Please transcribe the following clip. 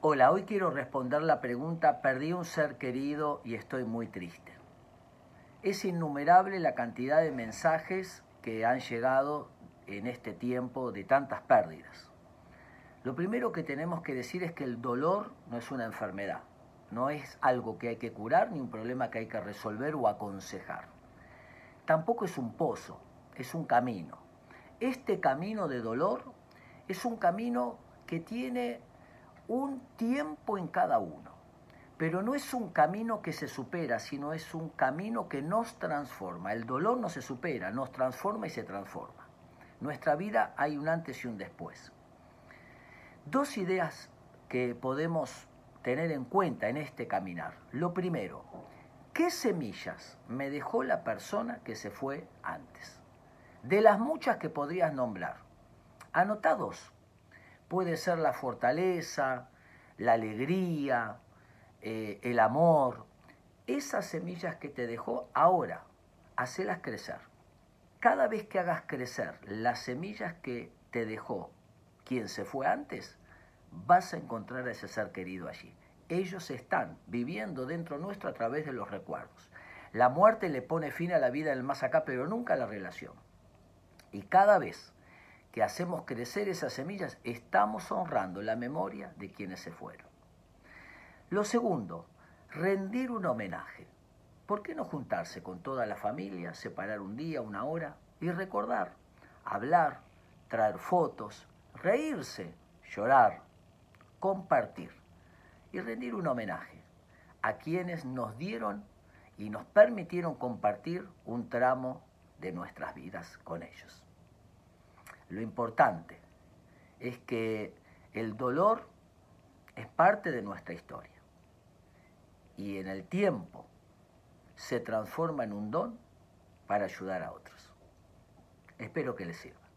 Hola, hoy quiero responder la pregunta, perdí un ser querido y estoy muy triste. Es innumerable la cantidad de mensajes que han llegado en este tiempo de tantas pérdidas. Lo primero que tenemos que decir es que el dolor no es una enfermedad, no es algo que hay que curar ni un problema que hay que resolver o aconsejar. Tampoco es un pozo, es un camino. Este camino de dolor es un camino que tiene un tiempo en cada uno. Pero no es un camino que se supera, sino es un camino que nos transforma. El dolor no se supera, nos transforma y se transforma. Nuestra vida hay un antes y un después. Dos ideas que podemos tener en cuenta en este caminar. Lo primero, ¿qué semillas me dejó la persona que se fue antes? De las muchas que podrías nombrar, anota dos puede ser la fortaleza, la alegría, eh, el amor. Esas semillas que te dejó ahora, hacelas crecer. Cada vez que hagas crecer las semillas que te dejó quien se fue antes, vas a encontrar a ese ser querido allí. Ellos están viviendo dentro nuestro a través de los recuerdos. La muerte le pone fin a la vida del más acá, pero nunca a la relación. Y cada vez que hacemos crecer esas semillas, estamos honrando la memoria de quienes se fueron. Lo segundo, rendir un homenaje. ¿Por qué no juntarse con toda la familia, separar un día, una hora y recordar, hablar, traer fotos, reírse, llorar, compartir y rendir un homenaje a quienes nos dieron y nos permitieron compartir un tramo de nuestras vidas con ellos. Lo importante es que el dolor es parte de nuestra historia y en el tiempo se transforma en un don para ayudar a otros. Espero que les sirva.